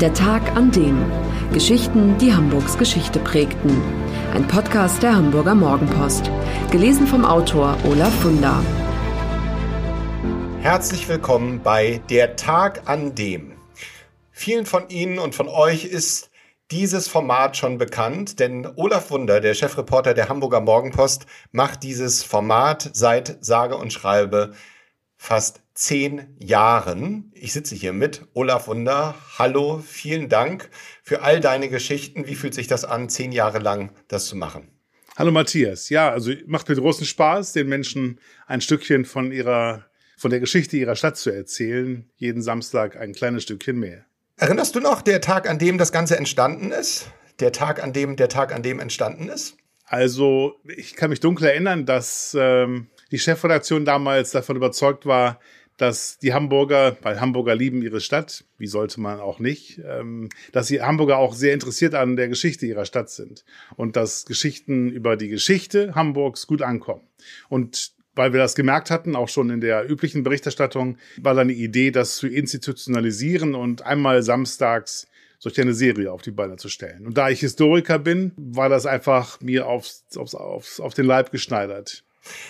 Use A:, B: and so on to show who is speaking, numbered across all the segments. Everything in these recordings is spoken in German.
A: Der Tag an dem. Geschichten, die Hamburgs Geschichte prägten. Ein Podcast der Hamburger Morgenpost. Gelesen vom Autor Olaf Funder.
B: Herzlich willkommen bei Der Tag an dem. Vielen von Ihnen und von euch ist dieses Format schon bekannt, denn Olaf Wunder, der Chefreporter der Hamburger Morgenpost, macht dieses Format seit sage und schreibe fast zehn Jahren. Ich sitze hier mit Olaf Wunder. Hallo, vielen Dank für all deine Geschichten. Wie fühlt sich das an, zehn Jahre lang das zu machen?
C: Hallo Matthias. Ja, also macht mir großen Spaß, den Menschen ein Stückchen von ihrer, von der Geschichte ihrer Stadt zu erzählen. Jeden Samstag ein kleines Stückchen mehr.
B: Erinnerst du noch der Tag, an dem das Ganze entstanden ist? Der Tag, an dem der Tag, an dem entstanden ist?
C: Also, ich kann mich dunkel erinnern, dass ähm, die Chefredaktion damals davon überzeugt war, dass die Hamburger, weil Hamburger lieben ihre Stadt, wie sollte man auch nicht, ähm, dass die Hamburger auch sehr interessiert an der Geschichte ihrer Stadt sind und dass Geschichten über die Geschichte Hamburgs gut ankommen. Und weil wir das gemerkt hatten, auch schon in der üblichen Berichterstattung, war dann die Idee, das zu institutionalisieren und einmal samstags solch eine Serie auf die Beine zu stellen. Und da ich Historiker bin, war das einfach mir aufs, aufs, aufs, auf den Leib geschneidert.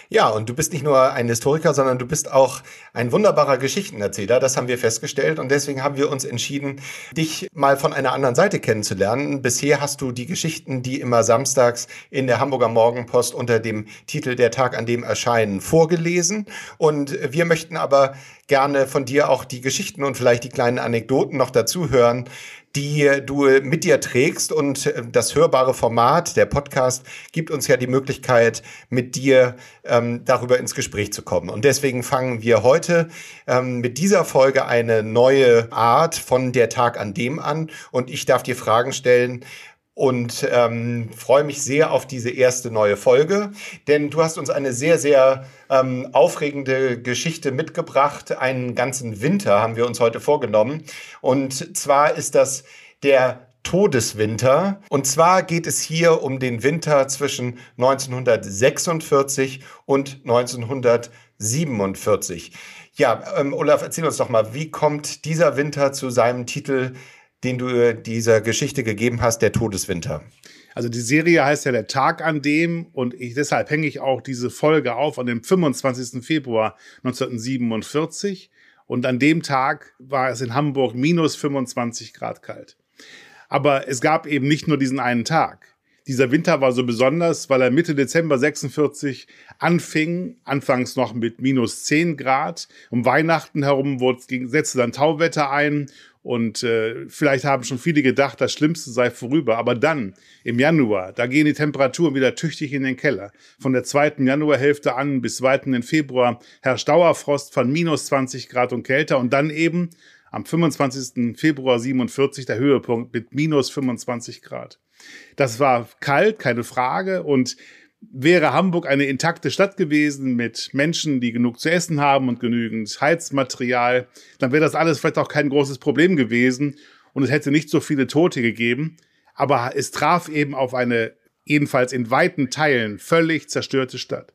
B: Ja, und du bist nicht nur ein Historiker, sondern du bist auch ein wunderbarer Geschichtenerzähler. Das haben wir festgestellt und deswegen haben wir uns entschieden, dich mal von einer anderen Seite kennenzulernen. Bisher hast du die Geschichten, die immer samstags in der Hamburger Morgenpost unter dem Titel Der Tag, an dem erscheinen, vorgelesen. Und wir möchten aber gerne von dir auch die Geschichten und vielleicht die kleinen Anekdoten noch dazu hören, die du mit dir trägst. Und äh, das hörbare Format, der Podcast, gibt uns ja die Möglichkeit, mit dir ähm, darüber ins Gespräch zu kommen. Und deswegen fangen wir heute ähm, mit dieser Folge eine neue Art von der Tag an dem an. Und ich darf dir Fragen stellen, und ähm, freue mich sehr auf diese erste neue Folge, denn du hast uns eine sehr, sehr ähm, aufregende Geschichte mitgebracht. Einen ganzen Winter haben wir uns heute vorgenommen. Und zwar ist das der Todeswinter. Und zwar geht es hier um den Winter zwischen 1946 und 1947. Ja, ähm, Olaf, erzähl uns doch mal, wie kommt dieser Winter zu seinem Titel den du dieser Geschichte gegeben hast, der Todeswinter.
C: Also die Serie heißt ja der Tag an dem und ich, deshalb hänge ich auch diese Folge auf an dem 25. Februar 1947 und an dem Tag war es in Hamburg minus 25 Grad kalt. Aber es gab eben nicht nur diesen einen Tag. Dieser Winter war so besonders, weil er Mitte Dezember 46 anfing, anfangs noch mit minus 10 Grad. Um Weihnachten herum setzte dann Tauwetter ein und äh, vielleicht haben schon viele gedacht, das Schlimmste sei vorüber. Aber dann, im Januar, da gehen die Temperaturen wieder tüchtig in den Keller. Von der zweiten Januarhälfte an bis weiten in Februar herrscht Dauerfrost von minus 20 Grad und kälter. Und dann eben am 25. Februar 47 der Höhepunkt mit minus 25 Grad. Das war kalt, keine Frage. Und Wäre Hamburg eine intakte Stadt gewesen mit Menschen, die genug zu essen haben und genügend Heizmaterial, dann wäre das alles vielleicht auch kein großes Problem gewesen und es hätte nicht so viele Tote gegeben. Aber es traf eben auf eine ebenfalls in weiten Teilen völlig zerstörte Stadt.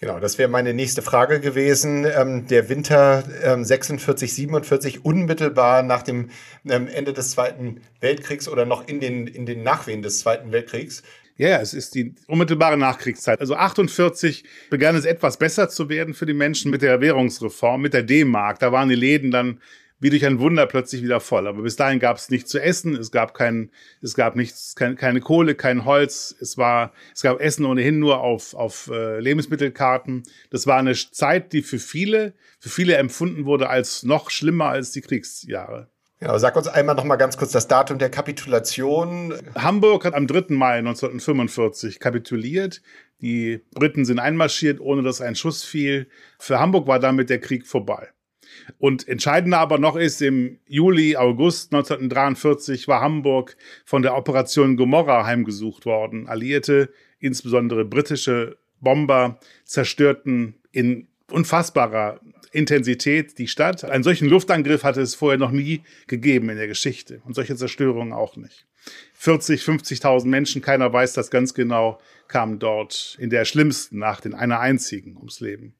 B: Genau, das wäre meine nächste Frage gewesen. Ähm, der Winter ähm, 46, 47, unmittelbar nach dem ähm, Ende des Zweiten Weltkriegs oder noch in den, in den Nachwehen des Zweiten Weltkriegs.
C: Ja, es ist die unmittelbare Nachkriegszeit. Also 48 begann es etwas besser zu werden für die Menschen mit der Währungsreform, mit der D-Mark. Da waren die Läden dann wie durch ein Wunder plötzlich wieder voll. Aber bis dahin gab es nichts zu essen, es gab kein, es gab nichts, kein, keine Kohle, kein Holz, es war, es gab Essen ohnehin nur auf, auf äh, Lebensmittelkarten. Das war eine Zeit, die für viele, für viele empfunden wurde als noch schlimmer als die Kriegsjahre.
B: Genau, sag uns einmal noch mal ganz kurz das Datum der Kapitulation.
C: Hamburg hat am 3. Mai 1945 kapituliert. Die Briten sind einmarschiert, ohne dass ein Schuss fiel. Für Hamburg war damit der Krieg vorbei. Und entscheidender aber noch ist, im Juli, August 1943 war Hamburg von der Operation Gomorra heimgesucht worden. Alliierte, insbesondere britische Bomber, zerstörten in unfassbarer Intensität die Stadt. Einen solchen Luftangriff hatte es vorher noch nie gegeben in der Geschichte und solche Zerstörungen auch nicht. 40, 50.000 Menschen, keiner weiß das ganz genau, kamen dort in der schlimmsten Nacht, in einer einzigen ums Leben.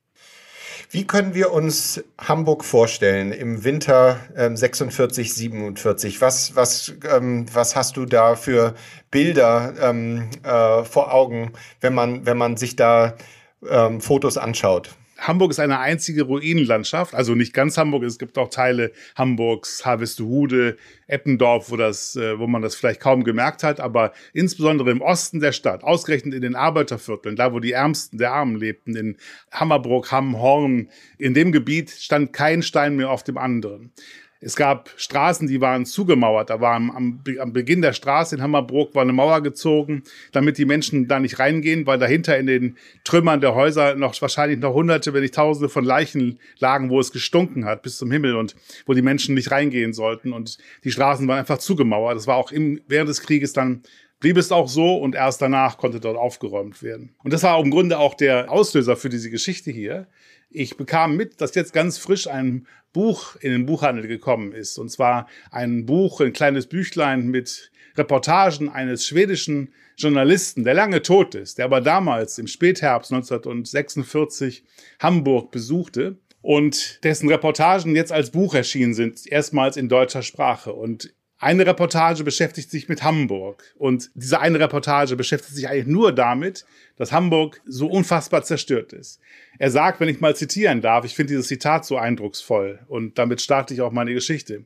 B: Wie können wir uns Hamburg vorstellen im Winter ähm, 46, 47? Was, was, ähm, was hast du da für Bilder ähm, äh, vor Augen, wenn man, wenn man sich da ähm, Fotos anschaut?
C: Hamburg ist eine einzige Ruinenlandschaft, also nicht ganz Hamburg, es gibt auch Teile Hamburgs, Harvestehude, Eppendorf, wo, das, äh, wo man das vielleicht kaum gemerkt hat, aber insbesondere im Osten der Stadt, ausgerechnet in den Arbeitervierteln, da wo die Ärmsten der Armen lebten, in Hammerbrook, Hamm, Horn, in dem Gebiet stand kein Stein mehr auf dem anderen. Es gab Straßen, die waren zugemauert. Da war am, am, Beginn der Straße in Hammerbrook war eine Mauer gezogen, damit die Menschen da nicht reingehen, weil dahinter in den Trümmern der Häuser noch wahrscheinlich noch hunderte, wenn nicht tausende von Leichen lagen, wo es gestunken hat bis zum Himmel und wo die Menschen nicht reingehen sollten. Und die Straßen waren einfach zugemauert. Das war auch im, während des Krieges dann blieb es auch so und erst danach konnte dort aufgeräumt werden. Und das war im Grunde auch der Auslöser für diese Geschichte hier. Ich bekam mit, dass jetzt ganz frisch ein Buch in den Buchhandel gekommen ist. Und zwar ein Buch, ein kleines Büchlein mit Reportagen eines schwedischen Journalisten, der lange tot ist, der aber damals im Spätherbst 1946 Hamburg besuchte und dessen Reportagen jetzt als Buch erschienen sind, erstmals in deutscher Sprache. Und eine Reportage beschäftigt sich mit Hamburg. Und diese eine Reportage beschäftigt sich eigentlich nur damit, dass Hamburg so unfassbar zerstört ist. Er sagt, wenn ich mal zitieren darf, ich finde dieses Zitat so eindrucksvoll und damit starte ich auch meine Geschichte.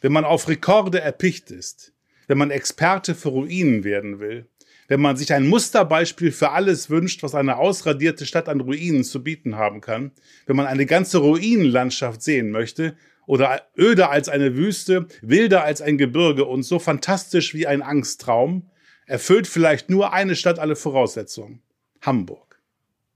C: Wenn man auf Rekorde erpicht ist, wenn man Experte für Ruinen werden will, wenn man sich ein Musterbeispiel für alles wünscht, was eine ausradierte Stadt an Ruinen zu bieten haben kann, wenn man eine ganze Ruinenlandschaft sehen möchte oder öder als eine Wüste, wilder als ein Gebirge und so fantastisch wie ein Angsttraum, erfüllt vielleicht nur eine Stadt alle Voraussetzungen. Hamburg.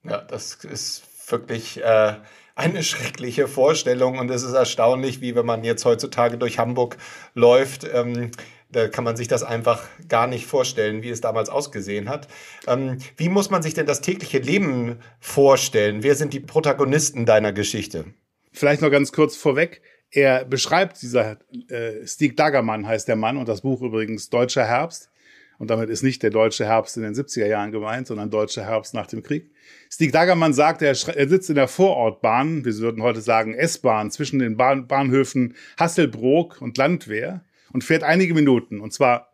B: Ja, das ist wirklich äh, eine schreckliche Vorstellung und es ist erstaunlich, wie wenn man jetzt heutzutage durch Hamburg läuft. Ähm, da kann man sich das einfach gar nicht vorstellen, wie es damals ausgesehen hat. Ähm, wie muss man sich denn das tägliche Leben vorstellen? Wer sind die Protagonisten deiner Geschichte?
C: Vielleicht noch ganz kurz vorweg. Er beschreibt dieser äh, Stieg Dagermann heißt der Mann und das Buch übrigens Deutscher Herbst. Und damit ist nicht der deutsche Herbst in den 70er Jahren gemeint, sondern deutscher Herbst nach dem Krieg. Stieg Dagermann sagt, er, er sitzt in der Vorortbahn, wir würden heute sagen S-Bahn, zwischen den Bahn Bahnhöfen Hasselbrook und Landwehr und fährt einige Minuten, und zwar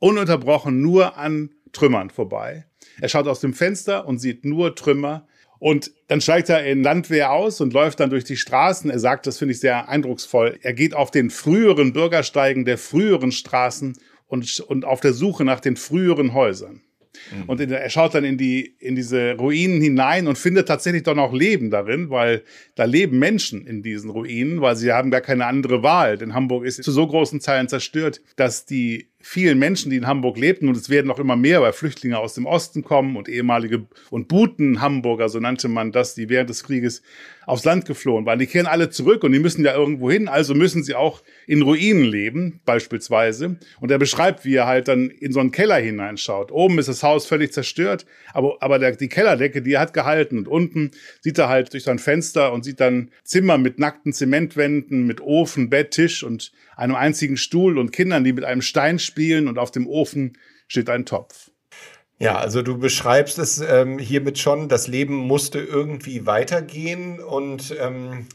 C: ununterbrochen nur an Trümmern vorbei. Er schaut aus dem Fenster und sieht nur Trümmer und dann steigt er in Landwehr aus und läuft dann durch die Straßen. Er sagt, das finde ich sehr eindrucksvoll. Er geht auf den früheren Bürgersteigen der früheren Straßen und, und auf der Suche nach den früheren Häusern. Mhm. Und er schaut dann in die, in diese Ruinen hinein und findet tatsächlich doch noch Leben darin, weil da leben Menschen in diesen Ruinen, weil sie haben gar keine andere Wahl. Denn Hamburg ist zu so großen Teilen zerstört, dass die vielen Menschen, die in Hamburg lebten, und es werden noch immer mehr, weil Flüchtlinge aus dem Osten kommen und ehemalige und Buten Hamburger, so nannte man das, die während des Krieges aufs Land geflohen waren. Die kehren alle zurück und die müssen ja irgendwo hin, also müssen sie auch in Ruinen leben, beispielsweise. Und er beschreibt, wie er halt dann in so einen Keller hineinschaut. Oben ist das Haus völlig zerstört, aber, aber der, die Kellerdecke, die hat gehalten. Und unten sieht er halt durch sein Fenster und sieht dann Zimmer mit nackten Zementwänden, mit Ofen, Bett, Tisch und einem einzigen Stuhl und Kindern, die mit einem Stein spielen und auf dem Ofen steht ein Topf.
B: Ja, also du beschreibst es ähm, hiermit schon, das Leben musste irgendwie weitergehen und ähm,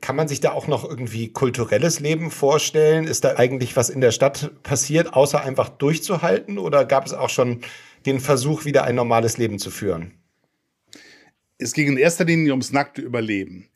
B: kann man sich da auch noch irgendwie kulturelles Leben vorstellen? Ist da eigentlich was in der Stadt passiert, außer einfach durchzuhalten oder gab es auch schon den Versuch, wieder ein normales Leben zu führen?
C: Es ging in erster Linie ums nackte Überleben.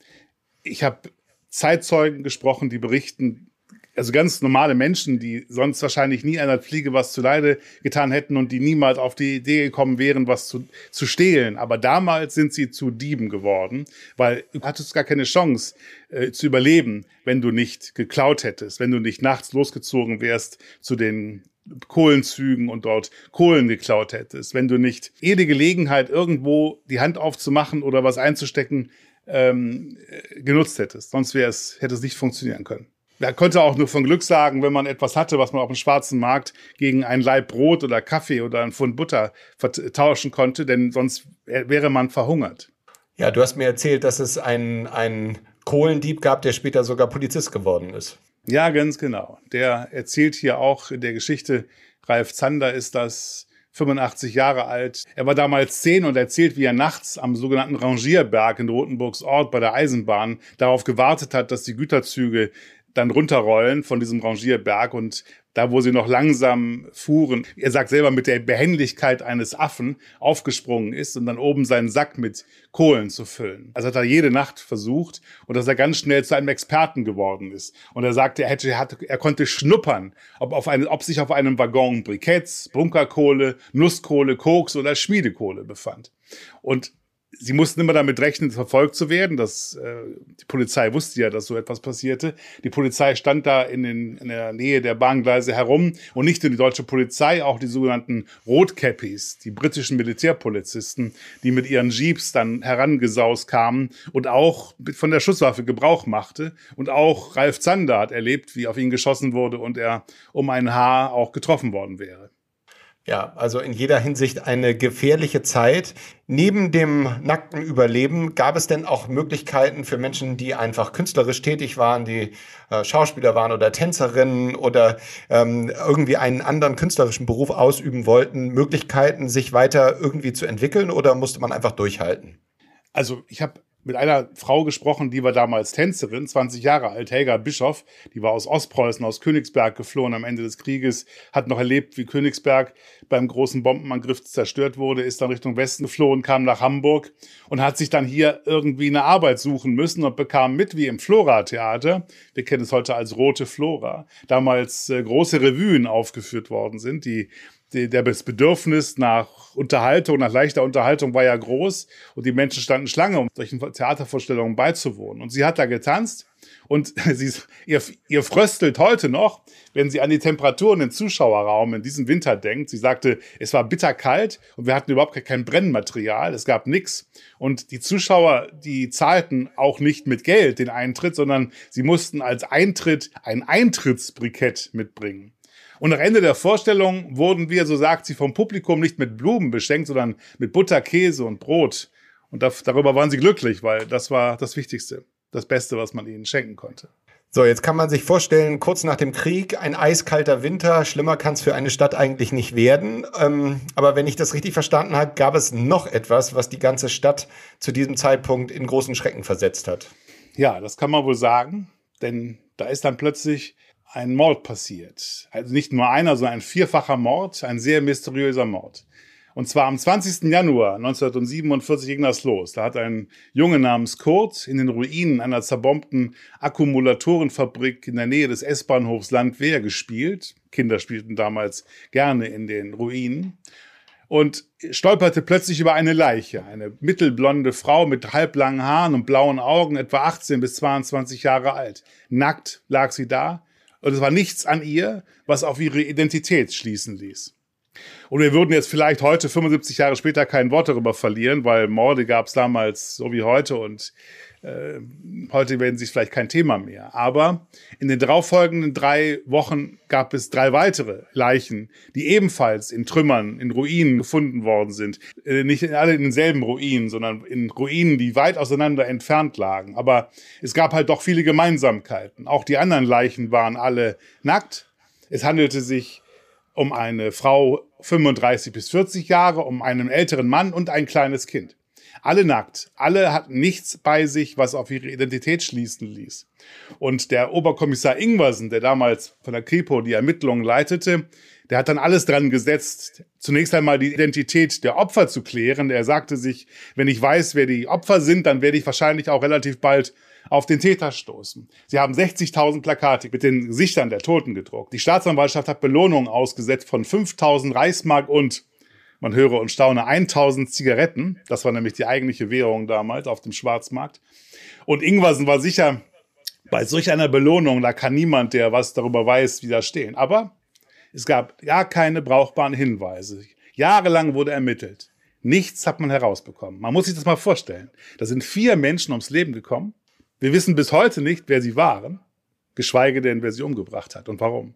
C: Ich habe Zeitzeugen gesprochen, die berichten, also ganz normale Menschen, die sonst wahrscheinlich nie einer Fliege was zuleide getan hätten und die niemals auf die Idee gekommen wären, was zu, zu stehlen. Aber damals sind sie zu Dieben geworden, weil du hattest gar keine Chance äh, zu überleben, wenn du nicht geklaut hättest, wenn du nicht nachts losgezogen wärst zu den Kohlenzügen und dort Kohlen geklaut hättest, wenn du nicht jede Gelegenheit irgendwo die Hand aufzumachen oder was einzustecken ähm, äh, genutzt hättest. Sonst wäre es, hätte es nicht funktionieren können. Er konnte auch nur von Glück sagen, wenn man etwas hatte, was man auf dem schwarzen Markt gegen ein Laib Brot oder Kaffee oder ein Pfund Butter tauschen konnte, denn sonst wäre man verhungert.
B: Ja, du hast mir erzählt, dass es einen, einen Kohlendieb gab, der später sogar Polizist geworden ist.
C: Ja, ganz genau. Der erzählt hier auch in der Geschichte, Ralf Zander ist das, 85 Jahre alt. Er war damals zehn und erzählt, wie er nachts am sogenannten Rangierberg in Rotenburgs Ort bei der Eisenbahn darauf gewartet hat, dass die Güterzüge dann runterrollen von diesem Rangierberg und da, wo sie noch langsam fuhren, er sagt selber mit der Behendigkeit eines Affen aufgesprungen ist und dann oben seinen Sack mit Kohlen zu füllen. Also hat er jede Nacht versucht und dass er ganz schnell zu einem Experten geworden ist. Und er sagte, er hätte, er, konnte schnuppern, ob, auf eine, ob sich auf einem Waggon Briketts, Bunkerkohle, Nusskohle, Koks oder Schmiedekohle befand. Und sie mussten immer damit rechnen, verfolgt zu werden. Das, äh, die Polizei wusste ja, dass so etwas passierte. Die Polizei stand da in, den, in der Nähe der Bahngleise herum und nicht nur die deutsche Polizei, auch die sogenannten Rotkäppis, die britischen Militärpolizisten, die mit ihren Jeeps dann herangesaust kamen und auch von der Schusswaffe Gebrauch machte. Und auch Ralf Zander hat erlebt, wie auf ihn geschossen wurde und er um ein Haar auch getroffen worden wäre.
B: Ja, also in jeder Hinsicht eine gefährliche Zeit. Neben dem nackten Überleben gab es denn auch Möglichkeiten für Menschen, die einfach künstlerisch tätig waren, die äh, Schauspieler waren oder Tänzerinnen oder ähm, irgendwie einen anderen künstlerischen Beruf ausüben wollten, Möglichkeiten, sich weiter irgendwie zu entwickeln oder musste man einfach durchhalten?
C: Also ich habe mit einer Frau gesprochen, die war damals Tänzerin, 20 Jahre alt, Helga Bischoff. Die war aus Ostpreußen, aus Königsberg geflohen am Ende des Krieges, hat noch erlebt, wie Königsberg beim großen Bombenangriff zerstört wurde, ist dann Richtung Westen geflohen, kam nach Hamburg und hat sich dann hier irgendwie eine Arbeit suchen müssen und bekam mit, wie im Flora-Theater, wir kennen es heute als Rote Flora, damals äh, große Revuen aufgeführt worden sind, die die, der das Bedürfnis nach Unterhaltung, nach leichter Unterhaltung war ja groß und die Menschen standen Schlange, um solchen Theatervorstellungen beizuwohnen. Und sie hat da getanzt und sie, ihr, ihr fröstelt heute noch, wenn sie an die Temperaturen im Zuschauerraum in diesem Winter denkt. Sie sagte, es war bitterkalt und wir hatten überhaupt kein Brennmaterial, es gab nichts. Und die Zuschauer, die zahlten auch nicht mit Geld den Eintritt, sondern sie mussten als Eintritt ein Eintrittsbrikett mitbringen. Und nach Ende der Vorstellung wurden wir, so sagt sie, vom Publikum nicht mit Blumen beschenkt, sondern mit Butter, Käse und Brot. Und da, darüber waren sie glücklich, weil das war das Wichtigste, das Beste, was man ihnen schenken konnte.
B: So, jetzt kann man sich vorstellen, kurz nach dem Krieg, ein eiskalter Winter, schlimmer kann es für eine Stadt eigentlich nicht werden. Ähm, aber wenn ich das richtig verstanden habe, gab es noch etwas, was die ganze Stadt zu diesem Zeitpunkt in großen Schrecken versetzt hat.
C: Ja, das kann man wohl sagen, denn da ist dann plötzlich ein Mord passiert. Also nicht nur einer, sondern ein vierfacher Mord, ein sehr mysteriöser Mord. Und zwar am 20. Januar 1947 ging das los. Da hat ein Junge namens Kurt in den Ruinen einer zerbombten Akkumulatorenfabrik in der Nähe des S-Bahnhofs Landwehr gespielt. Kinder spielten damals gerne in den Ruinen. Und stolperte plötzlich über eine Leiche. Eine mittelblonde Frau mit halblangen Haaren und blauen Augen, etwa 18 bis 22 Jahre alt. Nackt lag sie da und es war nichts an ihr, was auf ihre Identität schließen ließ. Und wir würden jetzt vielleicht heute, 75 Jahre später, kein Wort darüber verlieren, weil Morde gab es damals so wie heute und äh, heute werden sie vielleicht kein Thema mehr. Aber in den darauffolgenden drei Wochen gab es drei weitere Leichen, die ebenfalls in Trümmern, in Ruinen gefunden worden sind. Äh, nicht alle in denselben Ruinen, sondern in Ruinen, die weit auseinander entfernt lagen. Aber es gab halt doch viele Gemeinsamkeiten. Auch die anderen Leichen waren alle nackt. Es handelte sich um eine Frau 35 bis 40 Jahre, um einen älteren Mann und ein kleines Kind. Alle nackt. Alle hatten nichts bei sich, was auf ihre Identität schließen ließ. Und der Oberkommissar Ingwersen, der damals von der Kripo die Ermittlungen leitete, der hat dann alles dran gesetzt, zunächst einmal die Identität der Opfer zu klären. Er sagte sich, wenn ich weiß, wer die Opfer sind, dann werde ich wahrscheinlich auch relativ bald auf den Täter stoßen. Sie haben 60.000 Plakate mit den Gesichtern der Toten gedruckt. Die Staatsanwaltschaft hat Belohnungen ausgesetzt von 5.000 Reichsmark und man höre und staune 1000 Zigaretten. Das war nämlich die eigentliche Währung damals auf dem Schwarzmarkt. Und Ingwersen war sicher, bei solch einer Belohnung, da kann niemand, der was darüber weiß, widerstehen. Aber es gab ja keine brauchbaren Hinweise. Jahrelang wurde ermittelt. Nichts hat man herausbekommen. Man muss sich das mal vorstellen. Da sind vier Menschen ums Leben gekommen. Wir wissen bis heute nicht, wer sie waren. geschweige denn, wer sie umgebracht hat und warum.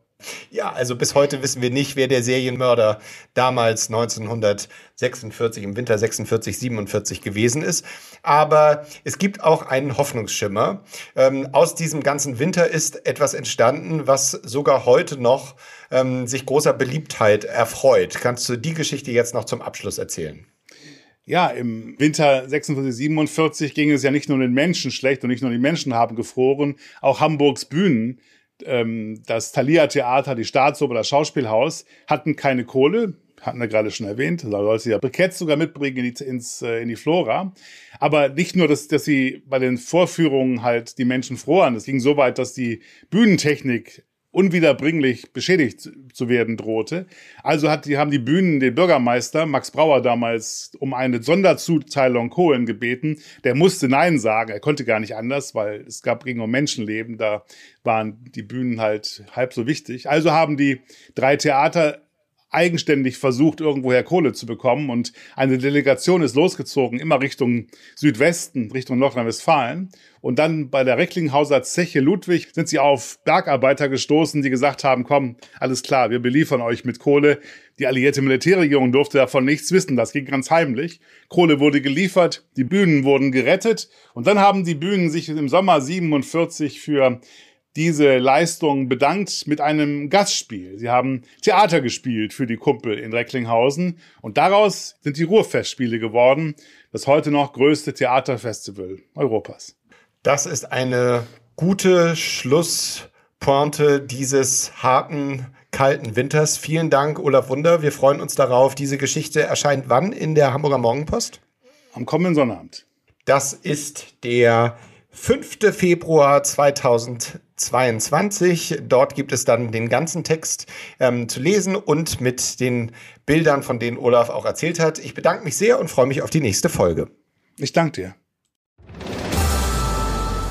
B: Ja, also bis heute wissen wir nicht, wer der Serienmörder damals 1946, im Winter 46, 47 gewesen ist. Aber es gibt auch einen Hoffnungsschimmer. Ähm, aus diesem ganzen Winter ist etwas entstanden, was sogar heute noch ähm, sich großer Beliebtheit erfreut. Kannst du die Geschichte jetzt noch zum Abschluss erzählen?
C: Ja, im Winter 46, 47 ging es ja nicht nur den Menschen schlecht und nicht nur die Menschen haben gefroren, auch Hamburgs Bühnen ähm, das Thalia Theater, die Staatsoper, das Schauspielhaus hatten keine Kohle, hatten wir gerade schon erwähnt, da soll sie ja Briketts sogar mitbringen in die, ins, äh, in die Flora. Aber nicht nur, dass, dass sie bei den Vorführungen halt die Menschen froren, es ging so weit, dass die Bühnentechnik unwiederbringlich beschädigt zu werden drohte. Also hat, haben die Bühnen den Bürgermeister, Max Brauer damals, um eine Sonderzuteilung Kohlen gebeten. Der musste Nein sagen. Er konnte gar nicht anders, weil es gab, ging um Menschenleben. Da waren die Bühnen halt halb so wichtig. Also haben die drei Theater eigenständig versucht, irgendwoher Kohle zu bekommen. Und eine Delegation ist losgezogen, immer Richtung Südwesten, Richtung Nordrhein-Westfalen. Und dann bei der Recklinghauser Zeche Ludwig sind sie auf Bergarbeiter gestoßen, die gesagt haben, komm, alles klar, wir beliefern euch mit Kohle. Die alliierte Militärregierung durfte davon nichts wissen, das ging ganz heimlich. Kohle wurde geliefert, die Bühnen wurden gerettet und dann haben die Bühnen sich im Sommer 47 für diese Leistung bedankt mit einem Gastspiel. Sie haben Theater gespielt für die Kumpel in Recklinghausen und daraus sind die Ruhrfestspiele geworden, das heute noch größte Theaterfestival Europas.
B: Das ist eine gute Schlusspointe dieses harten, kalten Winters. Vielen Dank, Olaf Wunder. Wir freuen uns darauf. Diese Geschichte erscheint wann in der Hamburger Morgenpost?
C: Am kommenden Sonnabend.
B: Das ist der 5. Februar 2022. Dort gibt es dann den ganzen Text ähm, zu lesen und mit den Bildern, von denen Olaf auch erzählt hat. Ich bedanke mich sehr und freue mich auf die nächste Folge.
C: Ich danke dir.